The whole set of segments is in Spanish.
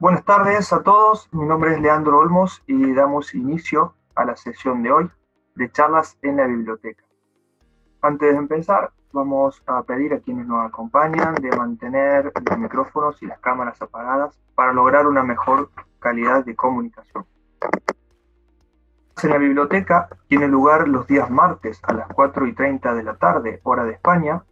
Buenas tardes a todos, mi nombre es Leandro Olmos y damos inicio a la sesión de hoy de charlas en la biblioteca. Antes de empezar, vamos a pedir a quienes nos acompañan de mantener los micrófonos y las cámaras apagadas para lograr una mejor calidad de comunicación. En la biblioteca tiene lugar los días martes a las 4 y 30 de la tarde, hora de España,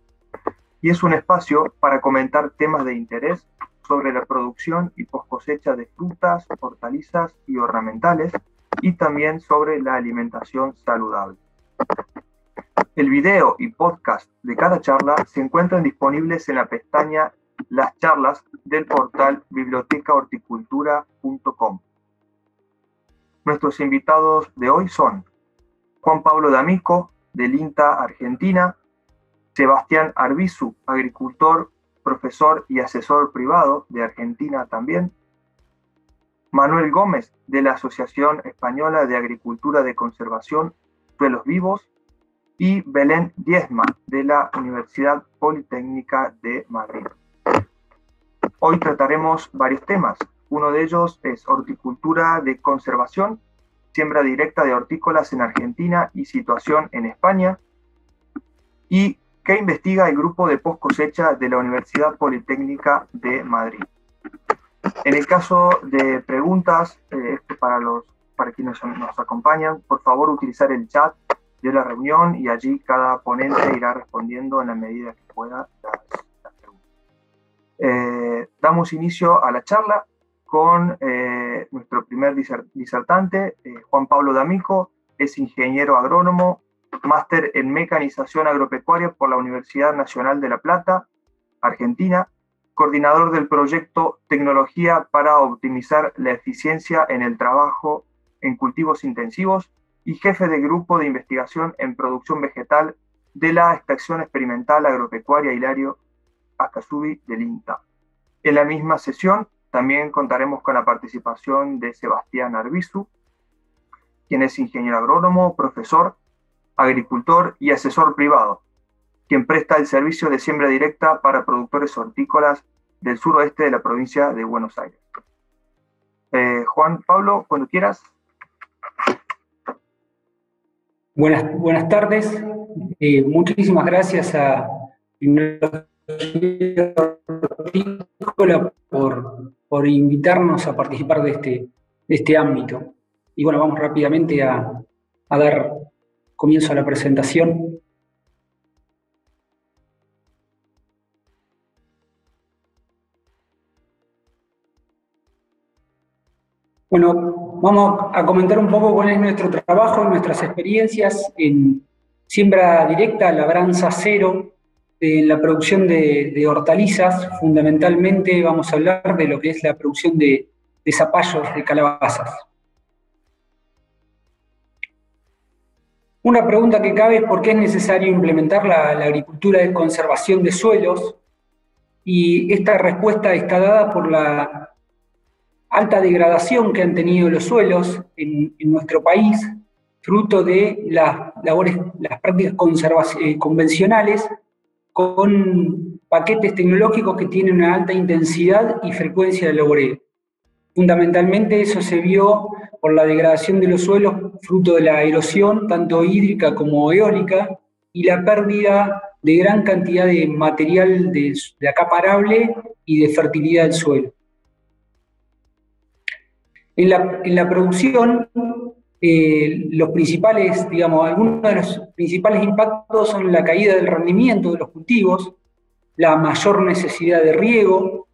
y es un espacio para comentar temas de interés sobre la producción y post cosecha de frutas, hortalizas y ornamentales, y también sobre la alimentación saludable. El video y podcast de cada charla se encuentran disponibles en la pestaña Las charlas del portal bibliotecahorticultura.com. Nuestros invitados de hoy son Juan Pablo D'Amico, del INTA Argentina, Sebastián Arbizu, agricultor, profesor y asesor privado de Argentina también, Manuel Gómez, de la Asociación Española de Agricultura de Conservación, Suelos Vivos, y Belén Diezma, de la Universidad Politécnica de Madrid. Hoy trataremos varios temas. Uno de ellos es horticultura de conservación, siembra directa de hortícolas en Argentina y situación en España. Y qué investiga el grupo de post cosecha de la Universidad Politécnica de Madrid. En el caso de preguntas eh, para, los, para quienes nos acompañan, por favor utilizar el chat de la reunión y allí cada ponente irá respondiendo en la medida que pueda. Eh, damos inicio a la charla con eh, nuestro primer disertante, Juan Pablo D'Amico, es ingeniero agrónomo, máster en mecanización agropecuaria por la Universidad Nacional de La Plata, Argentina, coordinador del proyecto Tecnología para optimizar la eficiencia en el trabajo en cultivos intensivos y jefe de grupo de investigación en producción vegetal de la Estación Experimental Agropecuaria Hilario Acasubi del INTA. En la misma sesión también contaremos con la participación de Sebastián Arbizu, quien es ingeniero agrónomo, profesor, agricultor y asesor privado, quien presta el servicio de siembra directa para productores hortícolas del suroeste de la provincia de Buenos Aires. Eh, Juan Pablo, cuando quieras. Buenas, buenas tardes. Eh, muchísimas gracias a por, por invitarnos a participar de este, de este ámbito. Y bueno, vamos rápidamente a, a dar comienzo la presentación. Bueno, vamos a comentar un poco cuál es nuestro trabajo, nuestras experiencias en siembra directa, labranza cero, en la producción de, hortalizas. Fundamentalmente vamos a hablar de lo que es la producción de, de zapallos de calabazas. Una pregunta que cabe es por qué es necesario implementar la, agricultura de conservación de suelos y esta respuesta está dada por la alta degradación que han tenido los suelos en, nuestro país, fruto de las prácticas eh, convencionales con paquetes tecnológicos que tienen una alta intensidad y frecuencia de laboreo. Fundamentalmente eso se vio por la degradación de los suelos, fruto de la erosión, tanto hídrica como eólica, y la pérdida de gran cantidad de material de acaparable y de fertilidad del suelo. En la, producción, eh, los principales, digamos, algunos de los principales impactos son la caída del rendimiento de los cultivos, la mayor necesidad de riego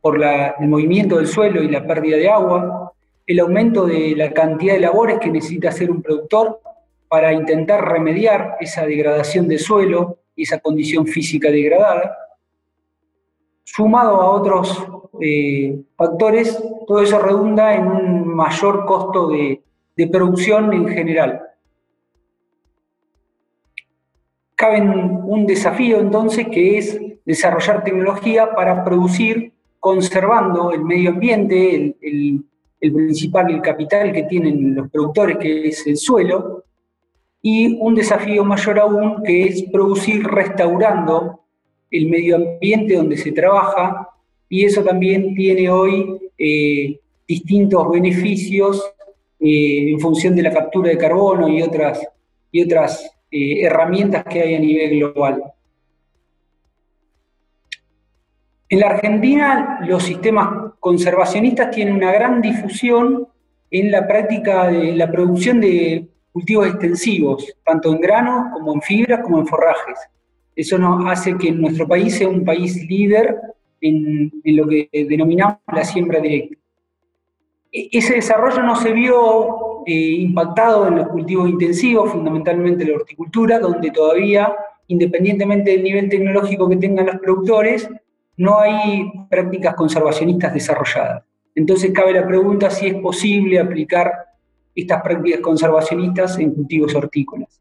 por el movimiento del suelo y la pérdida de agua, el aumento de la cantidad de labores que necesita hacer un productor para intentar remediar esa degradación del suelo y esa condición física degradada, sumado a otros eh, factores, todo eso redunda en un mayor costo de, producción en general. Cabe un desafío entonces que es desarrollar tecnología para producir conservando el medio ambiente, el, principal, el capital que tienen los productores, que es el suelo, y un desafío mayor aún que es producir restaurando el medio ambiente donde se trabaja y eso también tiene hoy eh, distintos beneficios eh, en función de la captura de carbono y otras, y otras herramientas que hay a nivel global. En la Argentina, los sistemas conservacionistas tienen una gran difusión en la práctica de la producción de cultivos extensivos, tanto en granos como en fibras como en forrajes. Eso nos hace que nuestro país sea un país líder en, lo que denominamos la siembra directa. E, ese desarrollo no se vio eh, impactado en los cultivos intensivos, fundamentalmente la horticultura, donde todavía, independientemente del nivel tecnológico que tengan los productores, no hay prácticas conservacionistas desarrolladas. Entonces cabe la pregunta si es posible aplicar estas prácticas conservacionistas en cultivos hortícolas.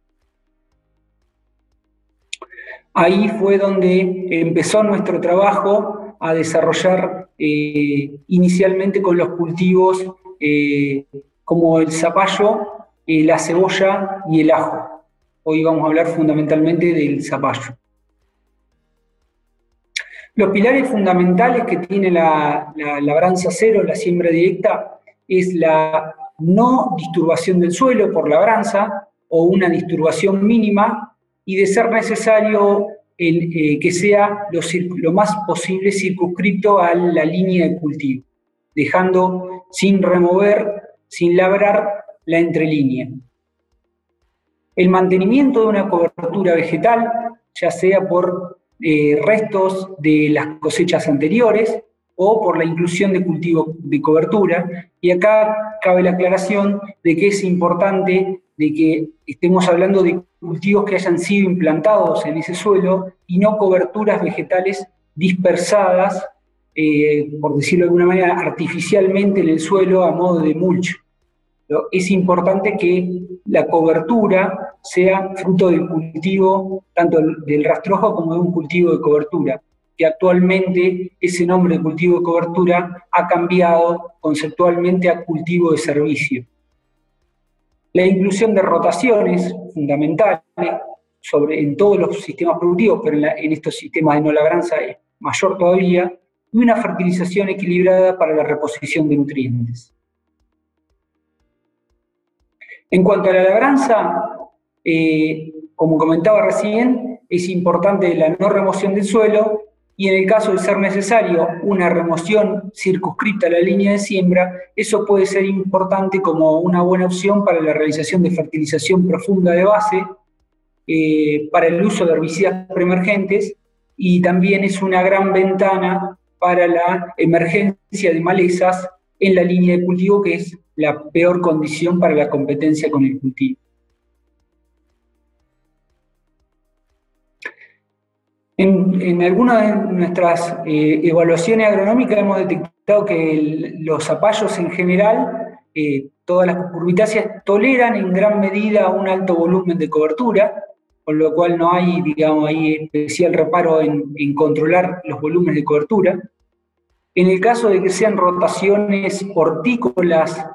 Ahí fue donde empezó nuestro trabajo a desarrollar eh, inicialmente con los cultivos eh, como el zapallo, eh, la cebolla y el ajo. Hoy vamos a hablar fundamentalmente del zapallo. Los pilares fundamentales que tiene la, labranza cero, la siembra directa, es la no disturbación del suelo por labranza o una disturbación mínima y de ser necesario eh, que sea lo, más posible circunscrito a la línea de cultivo, dejando sin remover, sin labrar la entrelínea. El mantenimiento de una cobertura vegetal, ya sea por eh, restos de las cosechas anteriores o por la inclusión de cultivo de cobertura. Y acá cabe la aclaración de que es importante de que estemos hablando de cultivos que hayan sido implantados en ese suelo y no coberturas vegetales dispersadas, eh, por decirlo de alguna manera, artificialmente en el suelo a modo de mulch. Es importante que la cobertura sea fruto del cultivo, tanto del rastrojo como de un cultivo de cobertura, que actualmente ese nombre de cultivo de cobertura ha cambiado conceptualmente a cultivo de servicio. La inclusión de rotaciones fundamentales sobre, en todos los sistemas productivos, pero en, en estos sistemas de no labranza es mayor todavía, y una fertilización equilibrada para la reposición de nutrientes. En cuanto a la labranza, eh, como comentaba recién, es importante la no remoción del suelo y en el caso de ser necesario una remoción circunscrita a la línea de siembra, eso puede ser importante como una buena opción para la realización de fertilización profunda de base, eh, para el uso de herbicidas preemergentes y también es una gran ventana para la emergencia de malezas en la línea de cultivo, que es la peor condición para la competencia con el cultivo. En, algunas de nuestras eh, evaluaciones agronómicas hemos detectado que los zapallos en general, eh, todas las curvitáceas toleran en gran medida un alto volumen de cobertura, con lo cual no hay, digamos, ahí especial reparo en, controlar los volúmenes de cobertura. En el caso de que sean rotaciones hortícolas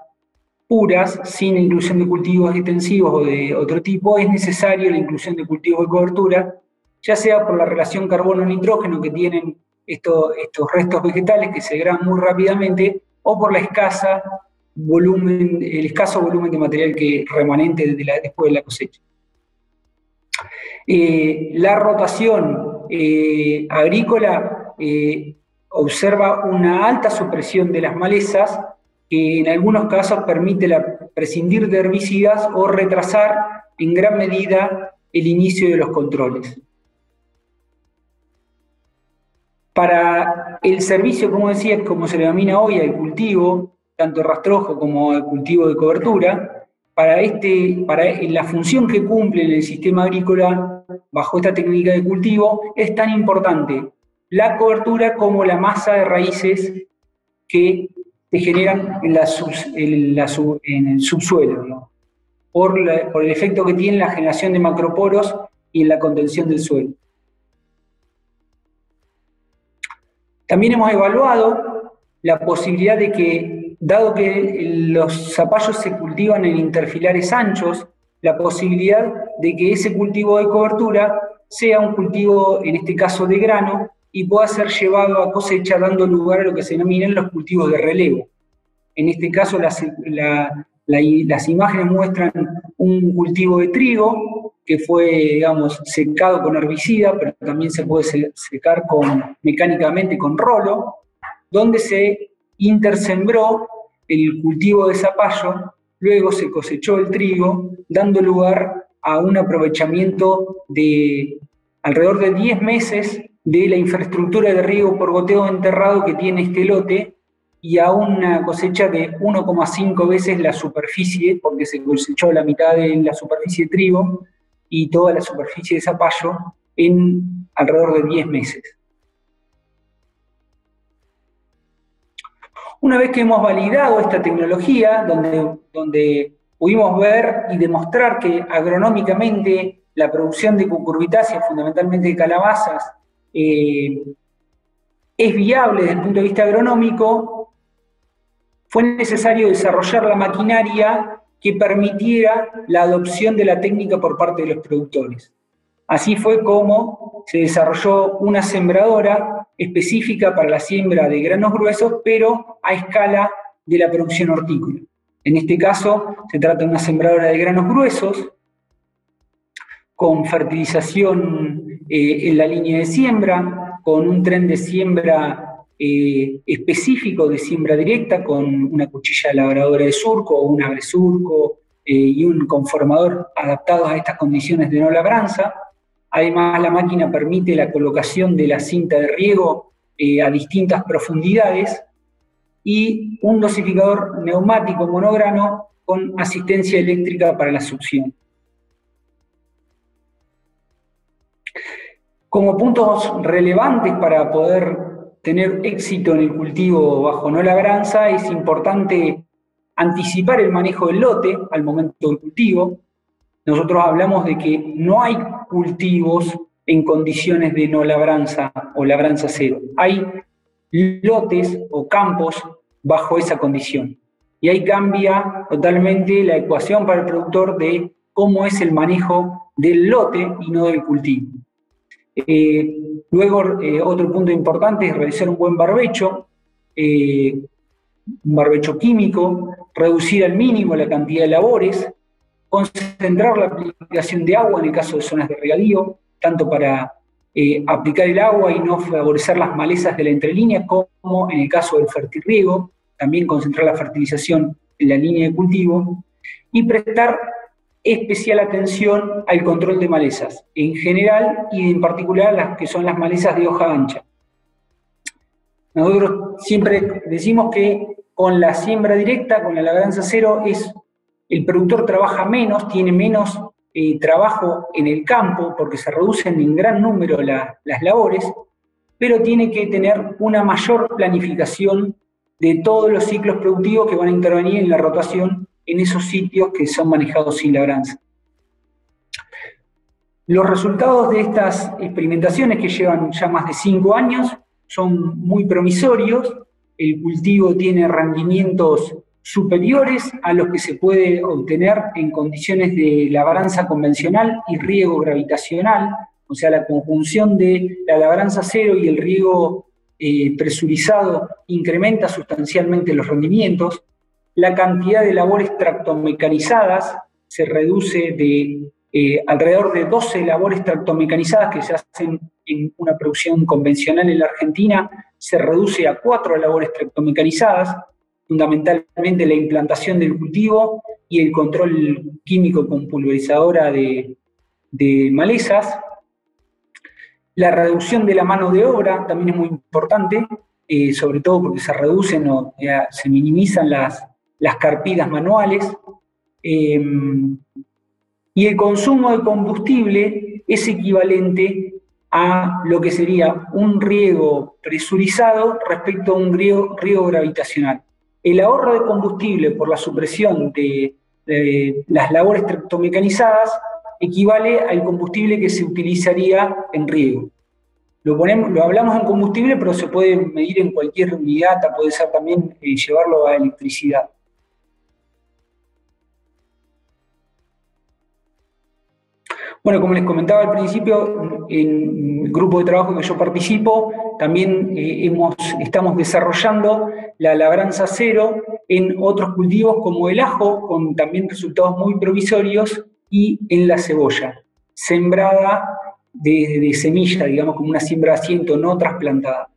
puras, sin inclusión de cultivos extensivos o de otro tipo, es necesaria la inclusión de cultivos de cobertura, ya sea por la relación carbono-nitrógeno que tienen estos, estos restos vegetales que se degradan muy rápidamente, o por volumen, el escaso volumen de material que remanente después de la cosecha. Eh, la rotación eh, agrícola eh, observa una alta supresión de las malezas que en algunos casos permite prescindir de herbicidas o retrasar en gran medida el inicio de los controles. Para el servicio, como decía, como se le denomina hoy al cultivo, tanto rastrojo como el cultivo de cobertura, para, este, para la función que cumple en el sistema agrícola bajo esta técnica de cultivo es tan importante la cobertura como la masa de raíces que se generan en, el subsuelo, por, por el efecto que tiene la generación de macroporos y en la contención del suelo. También hemos evaluado la posibilidad de que, dado que los zapallos se cultivan en interfilares anchos, la posibilidad de que ese cultivo de cobertura sea un cultivo, en este caso de grano, y pueda ser llevado a cosecha dando lugar a lo que se denominan los cultivos de relevo. En este caso las, las imágenes muestran un cultivo de trigo que fue, digamos, secado con herbicida, pero también se puede secar con, mecánicamente con rolo, donde se intersembró el cultivo de zapallo, luego se cosechó el trigo, dando lugar a un aprovechamiento de alrededor de 10 meses de la infraestructura de riego por goteo enterrado que tiene este lote y a una cosecha de 1,5 veces la superficie, porque se cosechó la mitad de la superficie de trigo y toda la superficie de zapallo en alrededor de 10 meses. Una vez que hemos validado esta tecnología, donde, donde pudimos ver y demostrar que agronómicamente la producción de cucurbitáceas, fundamentalmente de calabazas, eh, es viable desde el punto de vista agronómico, fue necesario desarrollar la maquinaria que permitiera la adopción de la técnica por parte de los productores. Así fue como se desarrolló una sembradora específica para la siembra de granos gruesos, pero a escala de la producción hortícola. En este caso, se trata de una sembradora de granos gruesos, con fertilización eh, en la línea de siembra, con un tren de siembra eh, específico de siembra directa, con una cuchilla labradora de surco o un agresurco eh, y un conformador adaptados a estas condiciones de no labranza. Además, la máquina permite la colocación de la cinta de riego a distintas profundidades y un dosificador neumático monograno con asistencia eléctrica para la succión. Como puntos relevantes para poder tener éxito en el cultivo bajo no labranza, es importante anticipar el manejo del lote al momento del cultivo. Nosotros hablamos de que no hay cultivos en condiciones de no labranza o labranza cero. Hay lotes o campos bajo esa condición. Y ahí cambia totalmente la ecuación para el productor de cómo es el manejo del lote y no del cultivo. Eh, luego, eh, otro punto importante es realizar un buen barbecho, eh, un barbecho químico, reducir al mínimo la cantidad de labores, concentrar la aplicación de agua en el caso de zonas de regadío, tanto para aplicar el agua y no favorecer las malezas de la entrelínea, como en el caso del fertirriego, también concentrar la fertilización en la línea de cultivo, y prestar especial atención al control de malezas, en general y en particular las que son las malezas de hoja ancha. Nosotros siempre decimos que con la siembra directa, con la labranza cero, es, el productor trabaja menos, tiene menos eh, trabajo en el campo porque se reducen en gran número las labores, pero tiene que tener una mayor planificación de todos los ciclos productivos que van a intervenir en la rotación en esos sitios que son manejados sin labranza. Los resultados de estas experimentaciones, que llevan ya más de cinco años, son muy promisorios. El cultivo tiene rendimientos superiores a los que se puede obtener en condiciones de labranza convencional y riego gravitacional, o sea, la conjunción de la labranza cero y el riego eh, presurizado incrementa sustancialmente los rendimientos la cantidad de labores tractomecanizadas se reduce de eh, alrededor de 12 labores tractomecanizadas que se hacen en una producción convencional en la Argentina, se reduce a 4 labores tractomecanizadas, fundamentalmente la implantación del cultivo y el control químico con pulverizadora de, malezas. La reducción de la mano de obra también es muy importante, eh, sobre todo porque se reducen o se minimizan las, las carpidas manuales, em, y el consumo de combustible es equivalente a lo que sería un riego presurizado respecto a un riego, gravitacional. El ahorro de combustible por la supresión de, las labores tractomecanizadas equivale al combustible que se utilizaría en riego. Lo, ponemos, lo hablamos en combustible, pero se puede medir en cualquier unidad, puede ser también eh, llevarlo a electricidad. Bueno, como les comentaba al principio, en el grupo de trabajo que yo participo, también eh, hemos, estamos desarrollando la labranza cero en otros cultivos como el ajo, con también resultados muy provisorios, y en la cebolla, sembrada de, semilla, digamos, como una siembra de asiento no trasplantada.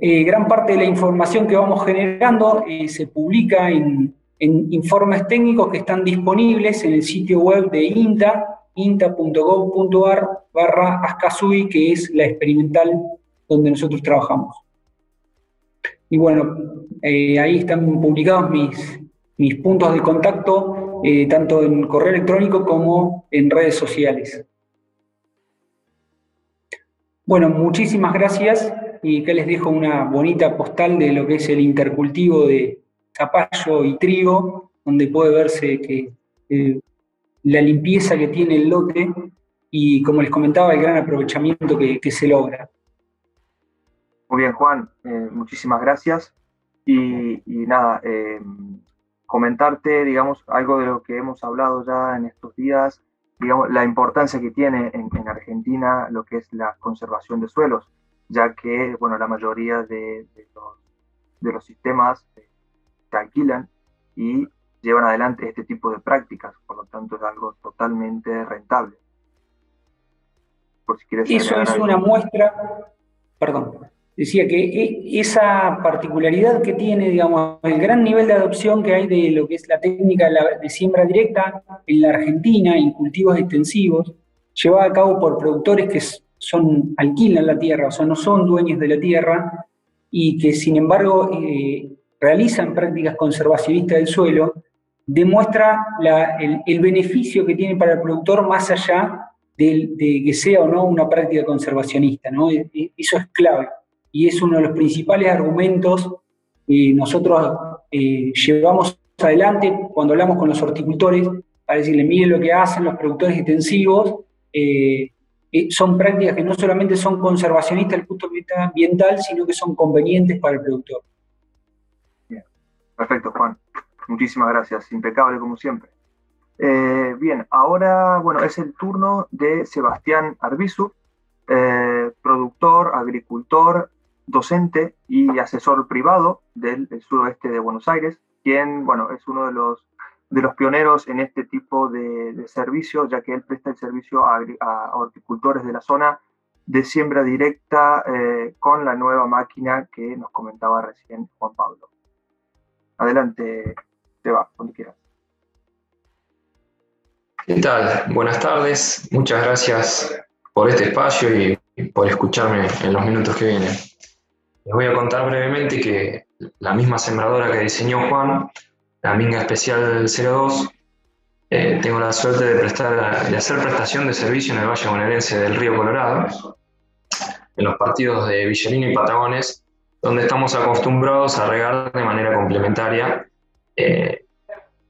Eh, gran parte de la información que vamos generando eh, se publica en, informes técnicos que están disponibles en el sitio web de INTA, inta.gov.ar barra ASCASUI, que es la experimental donde nosotros trabajamos. Y bueno, eh, ahí están publicados mis, mis puntos de contacto, tanto en correo electrónico como en redes sociales. Bueno, muchísimas gracias y que les dejo una bonita postal de lo que es el intercultivo de zapallo y trigo, donde puede verse que eh, la limpieza que tiene el lote y, como les comentaba, el gran aprovechamiento que, se logra. Muy bien, Juan, eh, muchísimas gracias. Y, nada, eh, comentarte, digamos, algo de lo que hemos hablado ya en estos días, digamos, la importancia que tiene en, en Argentina lo que es la conservación de suelos ya que bueno, la mayoría de, los, sistemas se alquilan y llevan adelante este tipo de prácticas, por lo tanto es algo totalmente rentable. Por si quieres Eso es una muestra, perdón, decía que e, esa particularidad que tiene, digamos, el gran nivel de adopción que hay de lo que es la técnica de siembra directa en la Argentina, en cultivos extensivos, llevada a cabo por productores que son, alquilan la tierra, o sea, no son dueños de la tierra, y que sin embargo eh, realizan prácticas conservacionistas del suelo, demuestra el, beneficio que tiene para el productor más allá de, que sea o no una práctica conservacionista. ¿no? E, e, eso es clave y es uno de los principales argumentos que nosotros eh, llevamos adelante cuando hablamos con los horticultores para decirle, miren lo que hacen los productores extensivos, eh, son prácticas que no solamente son conservacionistas desde el punto de vista ambiental, sino que son convenientes para el productor. Perfecto, Juan. Muchísimas gracias, impecable como siempre. Eh, bien, ahora bueno, es el turno de Sebastián Arbizu, eh, productor, agricultor, docente y asesor privado del, del suroeste de Buenos Aires, quien bueno, es uno de los de los pioneros en este tipo de, de servicio, ya que él presta el servicio a, horticultores de la zona de siembra directa eh, con la nueva máquina que nos comentaba recién Juan Pablo. Adelante, te va, cuando quieras. ¿Qué tal? Buenas tardes. Muchas gracias por este espacio y por escucharme en los minutos que vienen. Les voy a contar brevemente que la misma sembradora que diseñó Juan la Minga Especial 02, eh, tengo la suerte de, prestar, de hacer prestación de servicio en el Valle Bonaerense del Río Colorado, en los partidos de Villarino y Patagones, donde estamos acostumbrados a regar de manera complementaria, eh,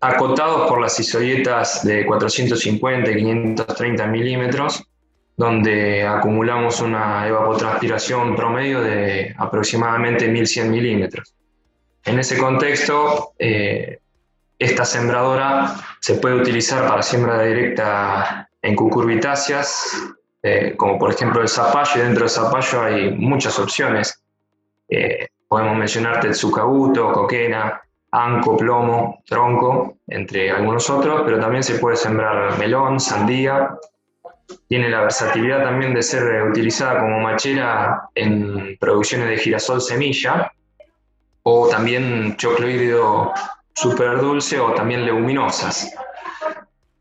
acotados por las isoyetas de 450 y 530 milímetros, donde acumulamos una evapotranspiración promedio de aproximadamente 1100 milímetros. En ese contexto, eh, esta sembradora se puede utilizar para siembra directa en cucurbitáceas, eh, como por ejemplo el zapallo, y dentro del zapallo hay muchas opciones. Eh, podemos mencionar tetsukabuto, coquena, anco, plomo, tronco, entre algunos otros, pero también se puede sembrar melón, sandía. Tiene la versatilidad también de ser utilizada como machera en producciones de girasol semilla o también choclo híbrido super dulce o también leguminosas.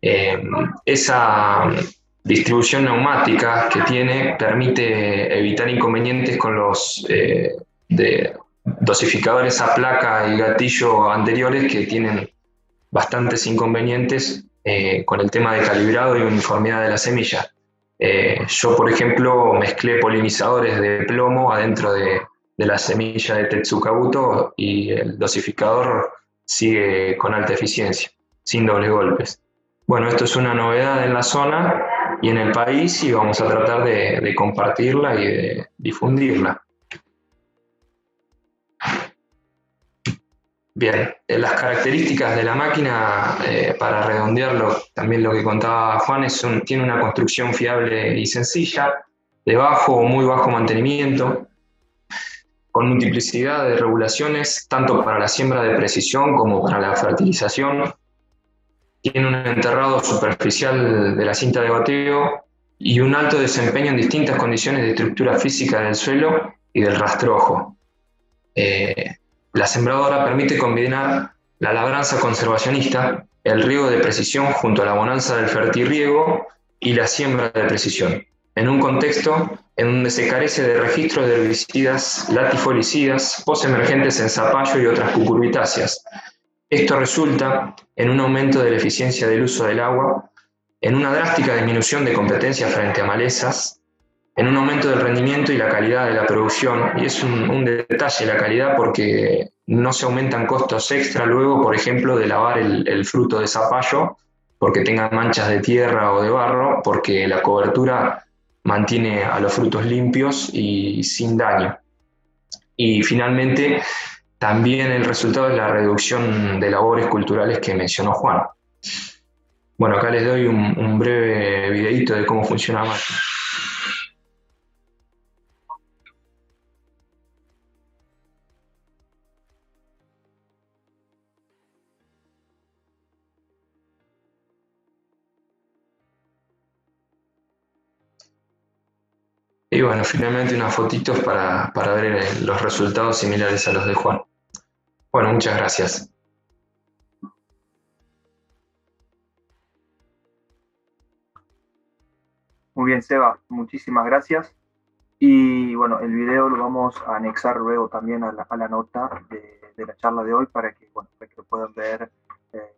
Eh, esa distribución neumática que tiene permite evitar inconvenientes con los eh, dosificadores a placa y gatillo anteriores que tienen bastantes inconvenientes eh, con el tema de calibrado y uniformidad de la semilla. yo, por ejemplo, mezclé polinizadores de plomo adentro de, de la semilla de Tetsukabuto y el dosificador sigue con alta eficiencia, sin doble golpes. Bueno, esto es una novedad en la zona y en el país y vamos a tratar de, compartirla y de difundirla. Bien, las características de la máquina, para redondearlo, también lo que contaba Juan, es tiene una construcción fiable y sencilla, de bajo o muy bajo mantenimiento, con multiplicidad de regulaciones tanto para la siembra de precisión como para la fertilización. Tiene un enterrado superficial de la cinta de bateo y un alto desempeño en distintas condiciones de estructura física del suelo y del rastrojo. Eh, la sembradora permite combinar la labranza conservacionista, el riego de precisión junto a la bonanza del fertirriego y la siembra de precisión en un contexto en donde se carece de registros de herbicidas latifolicidas, posemergentes en zapallo y otras cucurbitáceas. Esto resulta en un aumento de la eficiencia del uso del agua, en una drástica disminución de competencia frente a malezas, en un aumento del rendimiento y la calidad de la producción. Y es un, detalle la calidad porque no se aumentan costos extra luego, por ejemplo, de lavar el, fruto de zapallo porque tenga manchas de tierra o de barro, porque la cobertura mantiene a los frutos limpios y sin daño. Y finalmente, también el resultado es la reducción de labores culturales que mencionó Juan. Bueno, acá les doy un, breve videito de cómo funciona la Y bueno, finalmente unas fotitos para, ver eh, los resultados similares a los de Juan. Bueno, muchas gracias. Muy bien, Seba, muchísimas gracias. Y bueno, el video lo vamos a anexar luego también a la, nota de, la charla de hoy para que, bueno, para que lo puedan ver eh,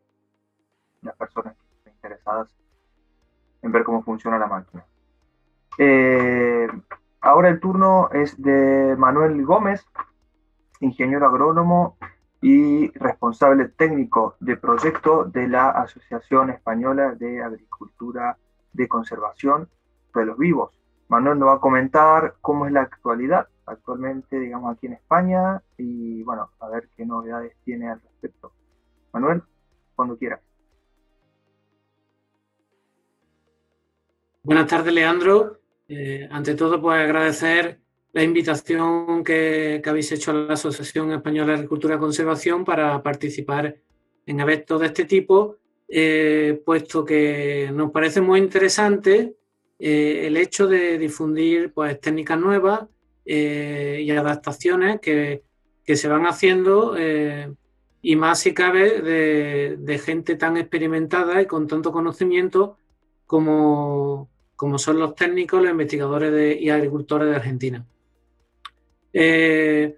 las personas interesadas en ver cómo funciona la máquina. Eh, ahora el turno es de Manuel Gómez, ingeniero agrónomo y responsable técnico de proyecto de la Asociación Española de Agricultura de Conservación de los Vivos. Manuel nos va a comentar cómo es la actualidad actualmente, digamos, aquí en España y, bueno, a ver qué novedades tiene al respecto. Manuel, cuando quieras. Buenas tardes, Leandro. Eh, ante todo, pues agradecer la invitación que, habéis hecho a la Asociación Española de Agricultura y Conservación para participar en eventos de este tipo, eh, puesto que nos parece muy interesante eh, el hecho de difundir pues, técnicas nuevas y adaptaciones que, se van haciendo y más si cabe de, de gente tan experimentada y con tanto conocimiento como, como son los técnicos, los investigadores y agricultores de Argentina. Eh,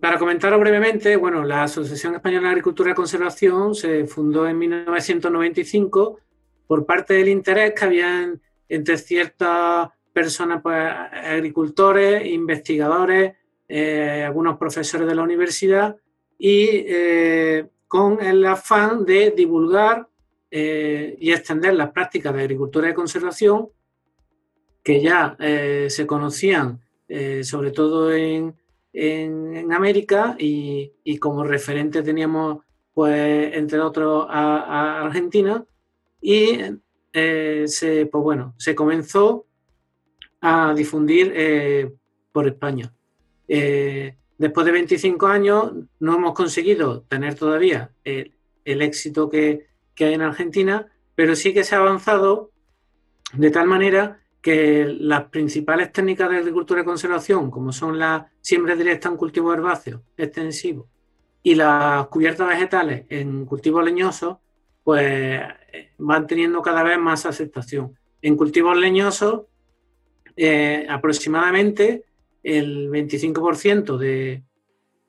para comentarlo brevemente, bueno, la Asociación Española de Agricultura y Conservación se fundó en 1995 por parte del interés que había entre ciertas personas, pues, agricultores, investigadores, eh, algunos profesores de la universidad y eh, con el afán de divulgar y extender las prácticas de agricultura y conservación que ya eh, se conocían eh, sobre todo en, América y, como referente teníamos, pues, entre otros, a, Argentina y eh, se, pues, bueno, se comenzó a difundir por España. después de 25 años no hemos conseguido tener todavía el, éxito que, que hay en Argentina, pero sí que se ha avanzado de tal manera que las principales técnicas de agricultura y conservación, como son la siembra directa en cultivos herbáceos extensivos y las cubiertas vegetales en cultivos leñosos, pues van teniendo cada vez más aceptación. En cultivos leñosos, eh, aproximadamente el 25% de,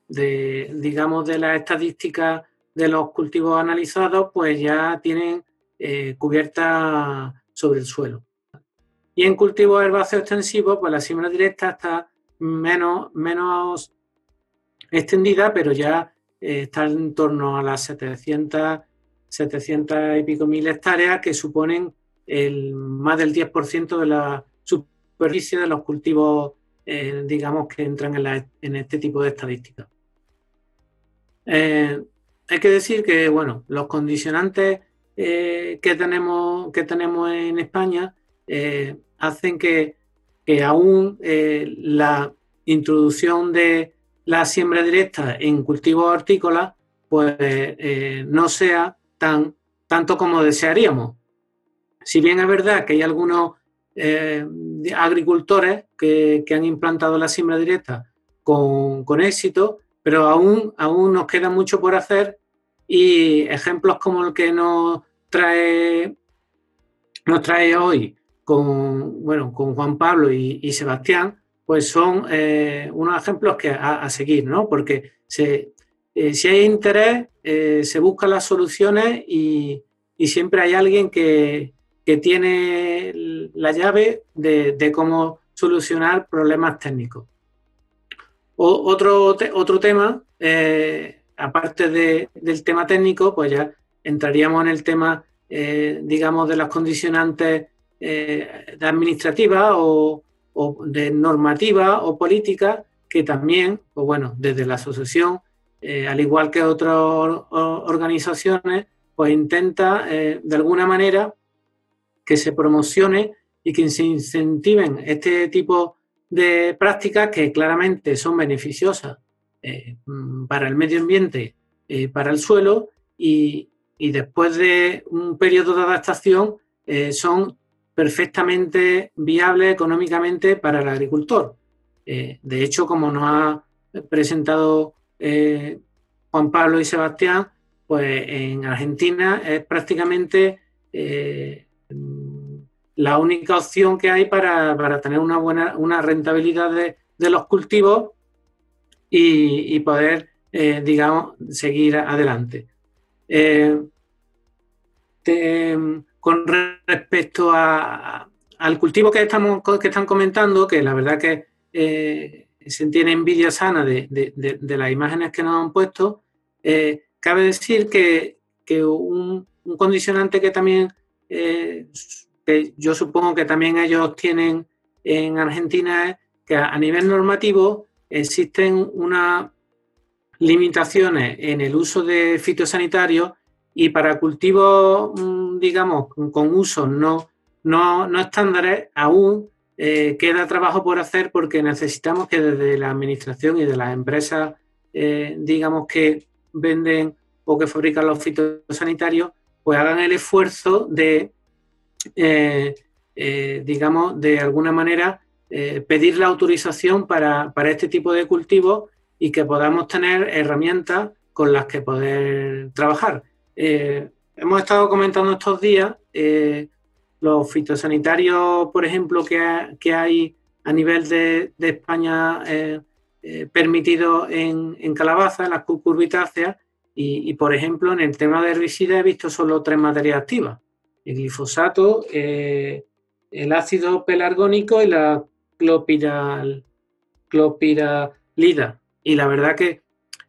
de, digamos, de las estadísticas de los cultivos analizados, pues ya tienen eh, cubierta sobre el suelo. Y en cultivos herbáceos extensivos, pues la siembra directa está menos, menos extendida, pero ya eh, está en torno a las 700, 700 y pico mil hectáreas, que suponen el, más del 10% de la superficie de los cultivos, eh, digamos, que entran en, este tipo de estadísticas. Eh, hay que decir que, bueno, los condicionantes que, tenemos, que tenemos en España hacen que, que aún la introducción de la siembra directa en cultivos hortícolas pues no sea tan tanto como desearíamos. Si bien es verdad que hay algunos eh, agricultores que, han implantado la siembra directa con, éxito, pero aún, aún nos queda mucho por hacer y ejemplos como el que nos trae, nos trae hoy con, bueno, con Juan Pablo y, Sebastián, pues son eh, unos ejemplos que a, seguir, ¿no? Porque se, eh, si hay interés, se buscan las soluciones y, y siempre hay alguien que, tiene la llave de, cómo solucionar problemas técnicos. otro, otro tema, eh, aparte del tema técnico, pues ya entraríamos en el tema, eh, digamos, de las condicionantes eh, administrativas o, de normativa o política, que también, pues bueno, desde la asociación, al igual que otras organizaciones, pues intenta eh, de alguna manera que se promocione y que se incentiven este tipo de prácticas que claramente son beneficiosas eh, para el medio ambiente, eh, para el suelo y, después de un periodo de adaptación son perfectamente viables económicamente para el agricultor. de hecho, como nos ha presentado Juan Pablo y Sebastián, pues en Argentina es prácticamente eh, la única opción que hay para, tener una buena una rentabilidad de, los cultivos y, poder, eh, digamos, seguir adelante. Eh, con respecto al cultivo que, estamos, están comentando, que la verdad que se tiene envidia sana de, las imágenes que nos han puesto, Cabe decir que, un, condicionante que también, eh, yo supongo que también ellos tienen en Argentina es que a nivel normativo existen unas limitaciones en el uso de fitosanitarios y para cultivos, mm, digamos, con usos no, no, estándares, aún eh, queda trabajo por hacer porque necesitamos que desde la administración y de las empresas, eh, digamos, que venden o que fabrican los fitosanitarios, pues hagan el esfuerzo de, eh, digamos, de alguna manera pedir la autorización para, este tipo de cultivos y que podamos tener herramientas con las que poder trabajar. Hemos estado comentando estos días los fitosanitarios, por ejemplo, que, hay a nivel de, España permitidos en, calabaza, en las cucurbitáceas, y, por ejemplo, en el tema de herbicidas he visto solo tres materias activas. El glifosato, eh, el ácido pelargónico y la clopiral, clopiralida. Y la verdad que,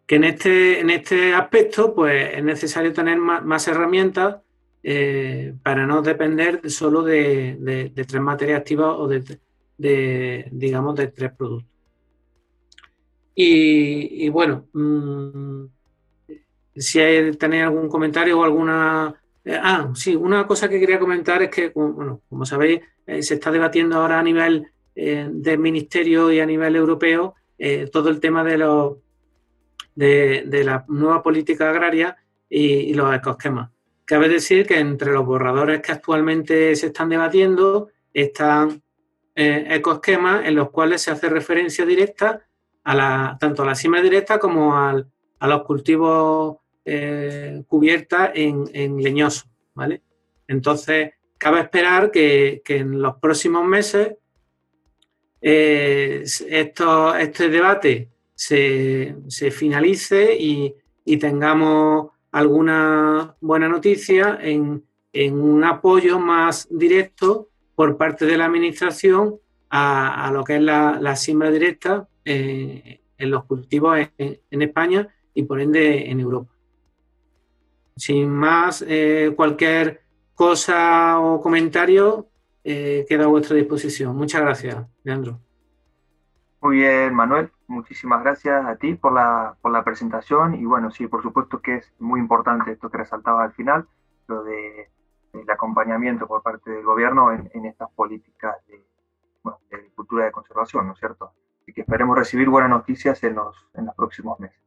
en, este, en este aspecto pues, es necesario tener más, herramientas eh, para no depender solo de, tres materias activas o de, digamos, de tres productos. Y, bueno, mm, si tenéis algún comentario o alguna... Eh, ah, sí, una cosa que quería comentar es que, bueno, como sabéis, eh, se está debatiendo ahora a nivel del ministerio y a nivel europeo todo el tema de, los, de, la nueva política agraria y, los ecosquemas. Cabe decir que entre los borradores que actualmente se están debatiendo están ecosquemas en los cuales se hace referencia directa a la, tanto a la siembra directa como a los cultivos eh, cubierta en, leñoso, ¿vale? Entonces, cabe esperar que, en los próximos meses eh, este debate se, finalice y, tengamos alguna buena noticia en, un apoyo más directo por parte de la Administración a, lo que es la, siembra directa eh, en los cultivos en España y por ende en Europa. Sin más, eh, cualquier cosa o comentario eh, queda a vuestra disposición. Muchas gracias, Leandro. Muy bien, Manuel, muchísimas gracias a ti por la, por la presentación y bueno, sí, por supuesto que es muy importante esto que resaltaba al final, lo de el acompañamiento por parte del gobierno en, estas políticas de, de, agricultura de conservación, ¿no es cierto? Y que esperemos recibir buenas noticias en los, en los próximos meses.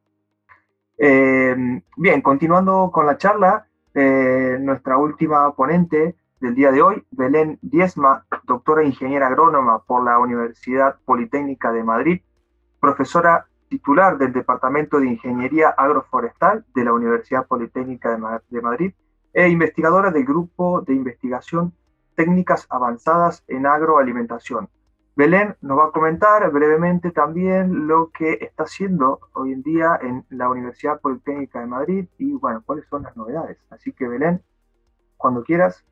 Eh, bien, continuando con la charla, eh, nuestra última ponente del día de hoy, Belén Diezma, doctora ingeniera agrónoma por la Universidad Politécnica de Madrid, profesora titular del Departamento de Ingeniería Agroforestal de la Universidad Politécnica de Madrid e investigadora del Grupo de Investigación Técnicas Avanzadas en Agroalimentación. Belén nos va a comentar brevemente también lo que está haciendo hoy en día en la Universidad Politécnica de Madrid y, bueno, cuáles son las novedades. Así que, Belén, cuando quieras,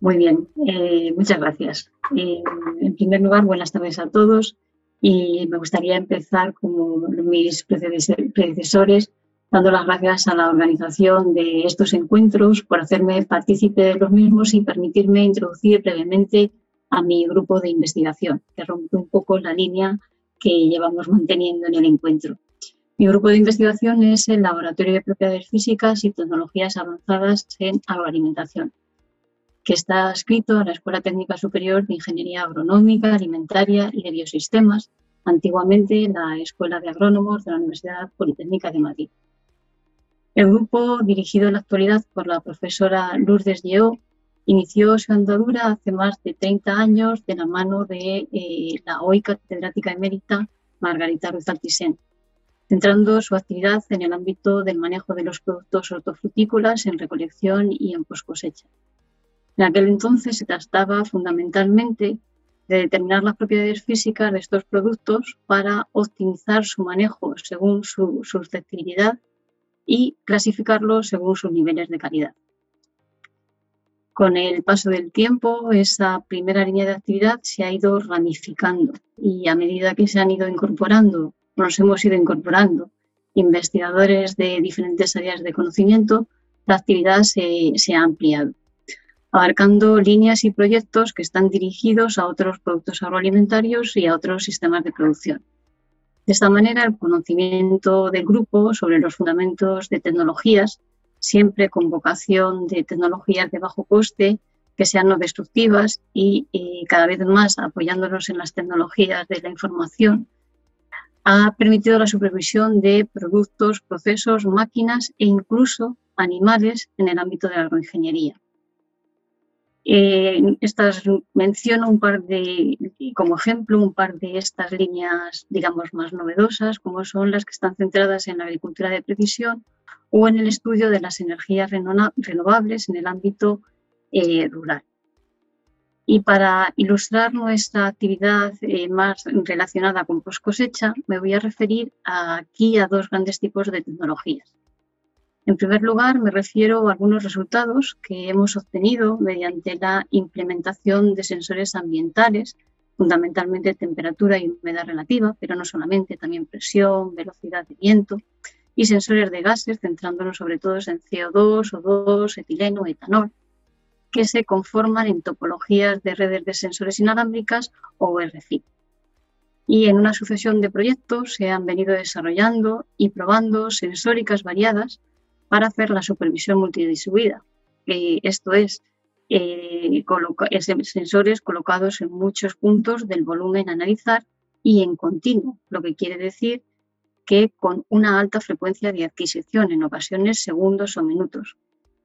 muy bien, eh, muchas gracias. Eh, en primer lugar, buenas tardes a todos y me gustaría empezar como mis predecesores dando las gracias a la organización de estos encuentros por hacerme partícipe de los mismos y permitirme introducir brevemente a mi grupo de investigación, que rompe un poco la línea que llevamos manteniendo en el encuentro. Mi grupo de investigación es el Laboratorio de Propiedades Físicas y Tecnologías Avanzadas en Agroalimentación que está escrito en la Escuela Técnica Superior de Ingeniería Agronómica, Alimentaria y de Biosistemas, antiguamente la Escuela de Agrónomos de la Universidad Politécnica de Madrid. El grupo, dirigido en la actualidad por la profesora Lourdes Lleó, inició su andadura hace más de 30 años de la mano de eh, la hoy catedrática emérita Margarita Ruiz Altisén, centrando su actividad en el ámbito del manejo de los productos hortofrutícolas en recolección y en poscosecha. En aquel entonces se trataba fundamentalmente de determinar las propiedades físicas de estos productos para optimizar su manejo según su susceptibilidad y clasificarlos según sus niveles de calidad. Con el paso del tiempo, esa primera línea de actividad se ha ido ramificando y a medida que se han ido incorporando, nos hemos ido incorporando investigadores de diferentes áreas de conocimiento, la actividad se, se ha ampliado abarcando líneas y proyectos que están dirigidos a otros productos agroalimentarios y a otros sistemas de producción. De esta manera, el conocimiento del grupo sobre los fundamentos de tecnologías, siempre con vocación de tecnologías de bajo coste, que sean no destructivas y, cada vez más apoyándonos en las tecnologías de la información, ha permitido la supervisión de productos, procesos, máquinas e incluso animales en el ámbito de la agroingeniería. Eh, estas menciono un par de, como ejemplo, un par de estas líneas, digamos, más novedosas, como son las que están centradas en la agricultura de precisión o en el estudio de las energías renovables en el ámbito eh, rural. Y para ilustrar nuestra actividad eh, más relacionada con post cosecha, me voy a referir aquí a dos grandes tipos de tecnologías. En primer lugar, me refiero a algunos resultados que hemos obtenido mediante la implementación de sensores ambientales, fundamentalmente temperatura y humedad relativa, pero no solamente, también presión, velocidad de viento, y sensores de gases, centrándonos sobre todo en CO2, O2, etileno, etanol, que se conforman en topologías de redes de sensores inalámbricas o RFID. Y en una sucesión de proyectos se han venido desarrollando y probando sensóricas variadas para hacer la supervisión multidistribuida. esto es, eh, sensores colocados en muchos puntos del volumen a analizar y en continuo, lo que quiere decir que con una alta frecuencia de adquisición, en ocasiones segundos o minutos.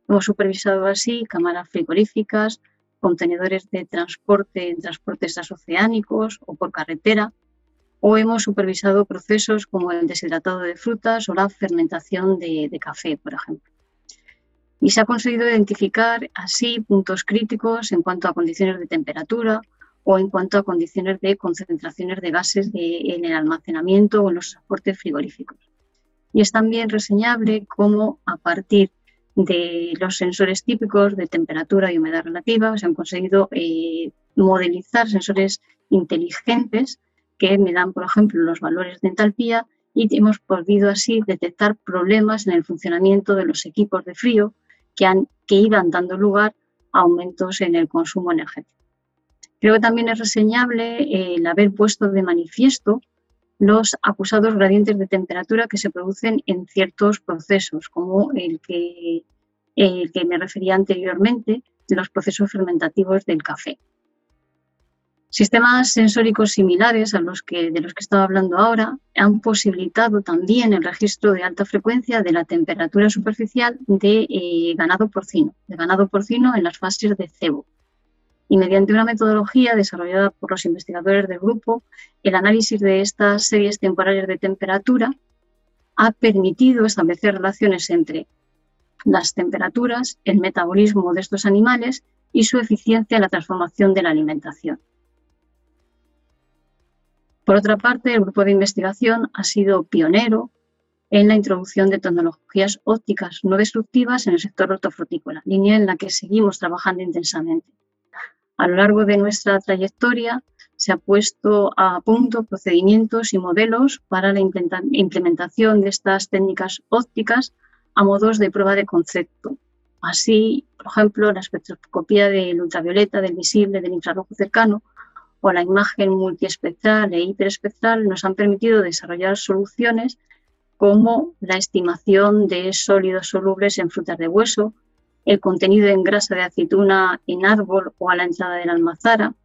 Hemos supervisado así cámaras frigoríficas, contenedores de transporte en transportes transoceánicos o por carretera, o hemos supervisado procesos como el deshidratado de frutas o la fermentación de, café, por ejemplo. Y se ha conseguido identificar así puntos críticos en cuanto a condiciones de temperatura o en cuanto a condiciones de concentraciones de gases en el almacenamiento o en los transportes frigoríficos. Y es también reseñable cómo a partir de los sensores típicos de temperatura y humedad relativa se han conseguido eh, modelizar sensores inteligentes que me dan, por ejemplo, los valores de entalpía y hemos podido así detectar problemas en el funcionamiento de los equipos de frío que, han, que iban dando lugar a aumentos en el consumo energético. Creo que también es reseñable el haber puesto de manifiesto los acusados gradientes de temperatura que se producen en ciertos procesos, como el que, el que me refería anteriormente, de los procesos fermentativos del café. Sistemas sensóricos similares a los que, de los que estaba hablando ahora han posibilitado también el registro de alta frecuencia de la temperatura superficial de eh, ganado porcino, de ganado porcino en las fases de cebo. Y mediante una metodología desarrollada por los investigadores del grupo, el análisis de estas series temporales de temperatura ha permitido establecer relaciones entre las temperaturas, el metabolismo de estos animales y su eficiencia en la transformación de la alimentación. Por otra parte, el grupo de investigación ha sido pionero en la introducción de tecnologías ópticas no destructivas en el sector hortofrutícola, línea en la que seguimos trabajando intensamente. A lo largo de nuestra trayectoria se ha puesto a punto procedimientos y modelos para la implementación de estas técnicas ópticas a modos de prueba de concepto. Así, por ejemplo, la espectroscopía del ultravioleta, del visible, del infrarrojo cercano o la imagen multiespectral e hiperespectral nos han permitido desarrollar soluciones como la estimación de sólidos solubles en frutas de hueso, el contenido en grasa de aceituna en árbol o a la entrada de la almazara,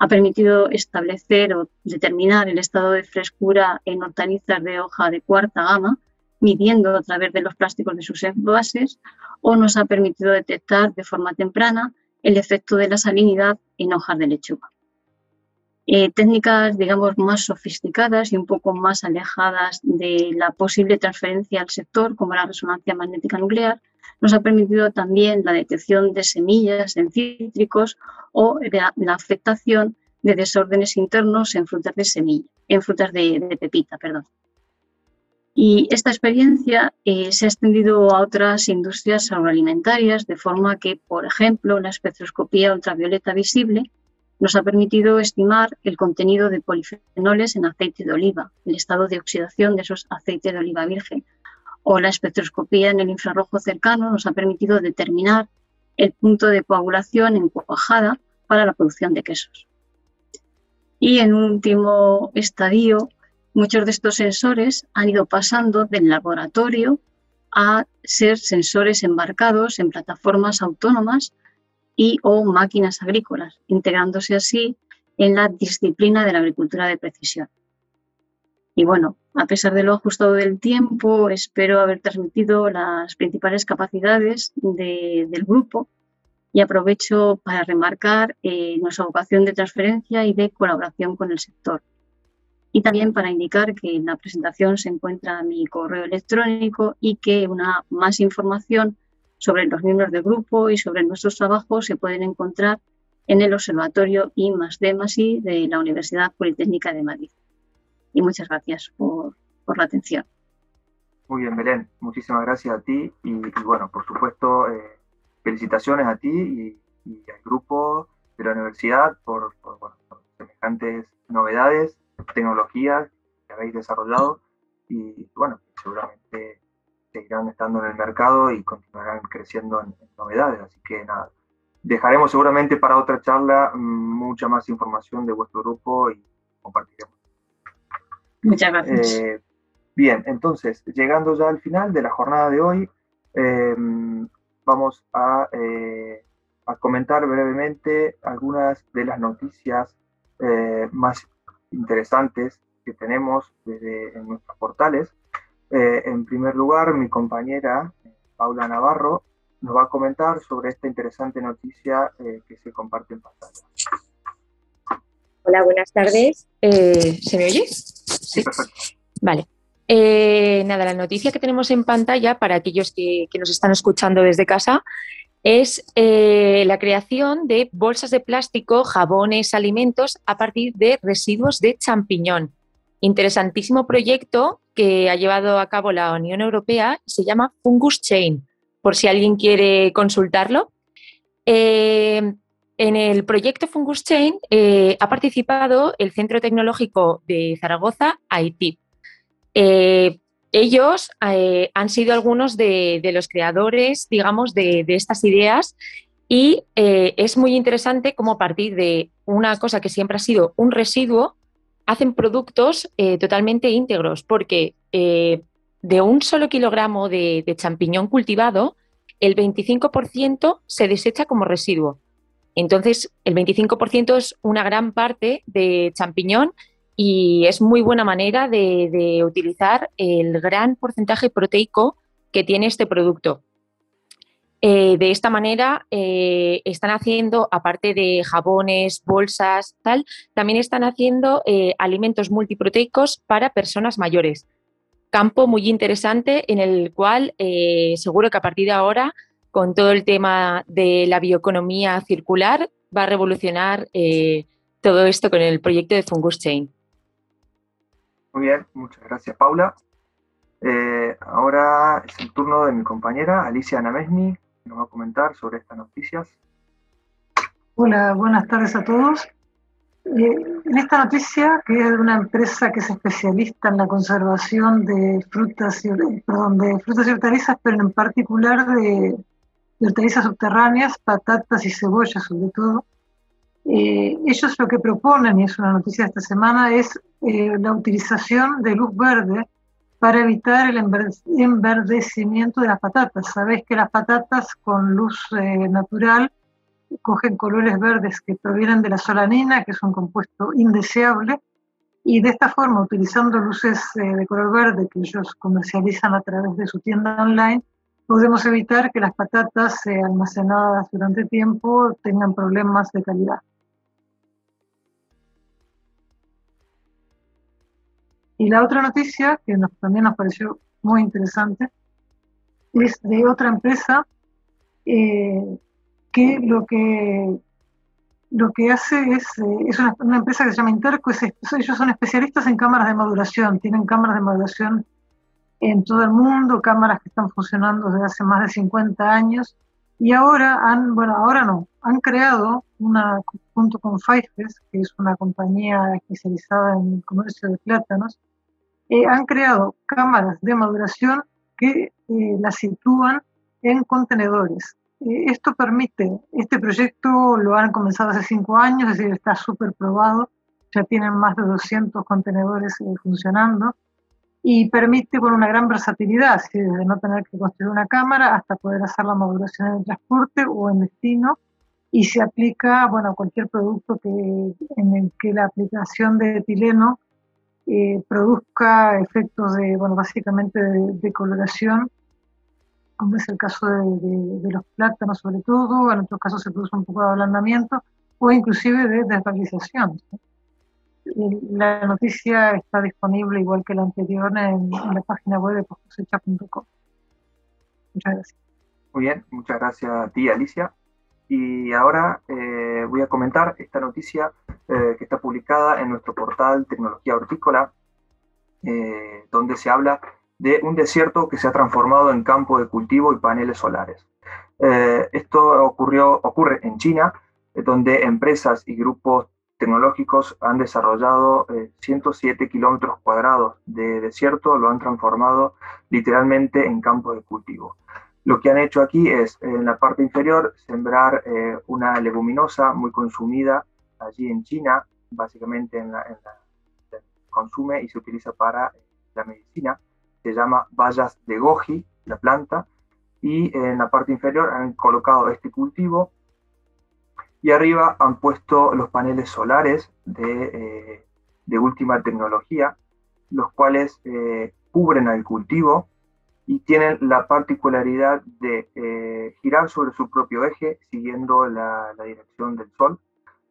ha permitido establecer o determinar el estado de frescura en hortalizas de hoja de cuarta gama, midiendo a través de los plásticos de sus envases, o nos ha permitido detectar de forma temprana el efecto de la salinidad en hojas de lechuga. Eh, técnicas, digamos, más sofisticadas y un poco más alejadas de la posible transferencia al sector, como la resonancia magnética nuclear, nos ha permitido también la detección de semillas en cítricos o la, afectación de desórdenes internos en frutas de semilla, en frutas de, pepita, perdón. Y esta experiencia eh, se ha extendido a otras industrias agroalimentarias, de forma que, por ejemplo, la espectroscopía ultravioleta visible nos ha permitido estimar el contenido de polifenoles en aceite de oliva, el estado de oxidación de esos aceites de oliva virgen, o la espectroscopía en el infrarrojo cercano nos ha permitido determinar el punto de coagulación en cuajada para la producción de quesos. Y en un último estadio, muchos de estos sensores han ido pasando del laboratorio a ser sensores embarcados en plataformas autónomas y o máquinas agrícolas, integrándose así en la disciplina de la agricultura de precisión. Y bueno, a pesar de lo ajustado del tiempo, espero haber transmitido las principales capacidades del grupo y aprovecho para remarcar eh, nuestra vocación de transferencia y de colaboración con el sector. Y también para indicar que en la presentación se encuentra mi correo electrónico y que una más información sobre los miembros del grupo y sobre nuestros trabajos se pueden encontrar en el Observatorio I de la Universidad Politécnica de Madrid. Y muchas gracias por, la atención. Muy bien, Belén. Muchísimas gracias a ti y, bueno, por supuesto, eh, felicitaciones a ti y, al grupo de la universidad por, semejantes novedades, tecnologías que habéis desarrollado y bueno, seguramente seguirán estando en el mercado y continuarán creciendo en, novedades. Así que nada, dejaremos seguramente para otra charla mm, mucha más información de vuestro grupo y compartiremos. Muchas gracias. Eh, bien, entonces, llegando ya al final de la jornada de hoy, em, vamos a, eh, a, comentar brevemente algunas de las noticias eh, más interesantes que tenemos desde en nuestros portales. Eh, en primer lugar, mi compañera Paula Navarro nos va a comentar sobre esta interesante noticia eh, que se comparte en pantalla. Hola, buenas tardes. Eh, ¿Se me oye? Sí, perfecto. Vale. nada, la noticia que tenemos en pantalla para aquellos que, que nos están escuchando desde casa es la creación de bolsas de plástico, jabones, alimentos a partir de residuos de champiñón. Interesantísimo proyecto que ha llevado a cabo la Unión Europea, se llama Fungus Chain, por si alguien quiere consultarlo. Eh, en el proyecto Fungus Chain eh, ha participado el Centro Tecnológico de Zaragoza, Haití. Eh, ellos han sido algunos de, los creadores, digamos, de, estas ideas Y es muy interesante cómo partir de una cosa que siempre ha sido un residuo, hacen productos eh, totalmente íntegros, porque eh, de un solo kilogramo de, champiñón cultivado, el 25% se desecha como residuo. Entonces, el 25% es una gran parte de champiñón y es muy buena manera de utilizar el gran porcentaje proteico que tiene este producto. Eh, de esta manera eh, están haciendo, aparte de jabones, bolsas, tal, también están haciendo eh, alimentos multiproteicos para personas mayores. Campo muy interesante en el cual seguro que a partir de ahora, con todo el tema de la bioeconomía circular, va a revolucionar todo esto con el proyecto de Fungus Chain. Muy bien, muchas gracias Paula. ahora es el turno de mi compañera Alicia Namesni, nos va a comentar sobre estas noticias. Hola, buenas tardes a todos. Eh, en esta noticia, que es de una empresa que es especialista en la conservación de frutas y, perdón, de frutas y hortalizas, pero en particular de, hortalizas subterráneas, patatas y cebollas sobre todo, eh, ellos lo que proponen, y es una noticia de esta semana, es eh, la utilización de luz verde para evitar el enverdecimiento de las patatas. Sabéis que las patatas con luz eh, natural cogen colores verdes que provienen de la solanina, que es un compuesto indeseable, y de esta forma, utilizando luces eh, de color verde que ellos comercializan a través de su tienda online, podemos evitar que las patatas eh, almacenadas durante tiempo tengan problemas de calidad. Y la otra noticia, que también nos pareció muy interesante, es de otra empresa eh, que lo que lo que hace es, eh, es una, empresa que se llama Interco, ellos son especialistas en cámaras de maduración, tienen cámaras de maduración en todo el mundo, cámaras que están funcionando desde hace más de 50 años, y ahora han, bueno, ahora no, han creado una, junto con Faifes, que es una compañía especializada en el comercio de plátanos, eh, han creado cámaras de maduración que eh, las sitúan en contenedores. Eh, esto permite, este proyecto lo han comenzado hace cinco años, es decir, está súper probado, ya tienen más de 200 contenedores funcionando y permite con una gran versatilidad, desde no tener que construir una cámara hasta poder hacer la maduración en el transporte o en destino y se aplica bueno, a cualquier producto que, en el que la aplicación de etileno eh, produzca efectos de, bueno, básicamente de, coloración, como es el caso de, los plátanos sobre todo, en otros casos se produce un poco de ablandamiento o inclusive de desvalización. La noticia está disponible igual que la anterior en, la página web de cosecha.com. Muchas gracias. Muy bien, muchas gracias a ti, Alicia. Y ahora eh, voy a comentar esta noticia eh, que está publicada en nuestro portal Tecnología Hortícola, eh, donde se habla de un desierto que se ha transformado en campo de cultivo y paneles solares. esto ocurre en China, donde empresas y grupos tecnológicos han desarrollado 107 kilómetros cuadrados de desierto, lo han transformado literalmente en campo de cultivo. Lo que han hecho aquí es, en la parte inferior, sembrar eh, una leguminosa muy consumida allí en China, básicamente en la, se consume y se utiliza para la medicina. Se llama bayas de goji, la planta, y en la parte inferior han colocado este cultivo y arriba han puesto los paneles solares de, eh, última tecnología, los cuales eh, cubren al cultivo y tienen la particularidad de eh, girar sobre su propio eje siguiendo la, dirección del Sol,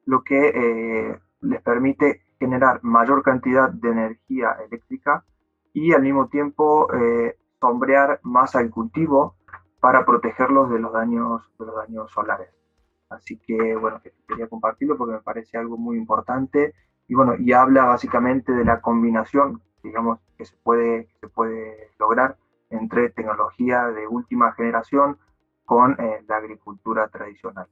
lo que eh, les permite generar mayor cantidad de energía eléctrica y al mismo tiempo eh, sombrear más al cultivo para protegerlos de los daños, de los daños solares. Así que bueno, quería compartirlo porque me parece algo muy importante y bueno, y habla básicamente de la combinación, digamos, que se puede, que se puede lograr entre tecnología de última generación con eh, la agricultura tradicional.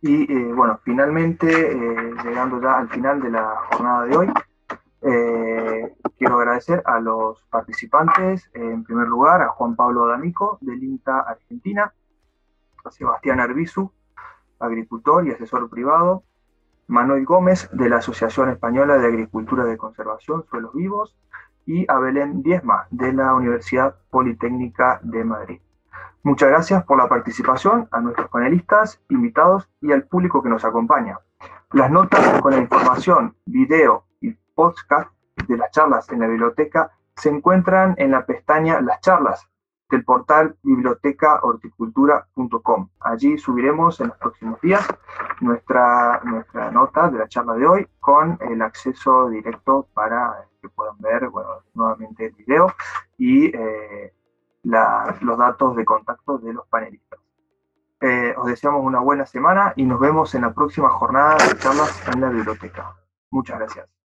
Y eh, bueno, finalmente, eh, llegando ya al final de la jornada de hoy, quiero agradecer a los participantes, en primer lugar a Juan Pablo D'Amico del INTA Argentina, Sebastián Arbizu, agricultor y asesor privado, Manuel Gómez, de la Asociación Española de Agricultura de Conservación, Suelos Vivos, y a Belén Diezma, de la Universidad Politécnica de Madrid. Muchas gracias por la participación a nuestros panelistas, invitados y al público que nos acompaña. Las notas con la información, video y podcast de las charlas en la biblioteca se encuentran en la pestaña Las charlas del portal bibliotecahorticultura.com. Allí subiremos en los próximos días nuestra, nuestra nota de la charla de hoy con el acceso directo para que puedan ver nuevamente el video y eh, los datos de contacto de los panelistas. Eh, os deseamos una buena semana y nos vemos en la próxima jornada de charlas en la biblioteca. Muchas gracias.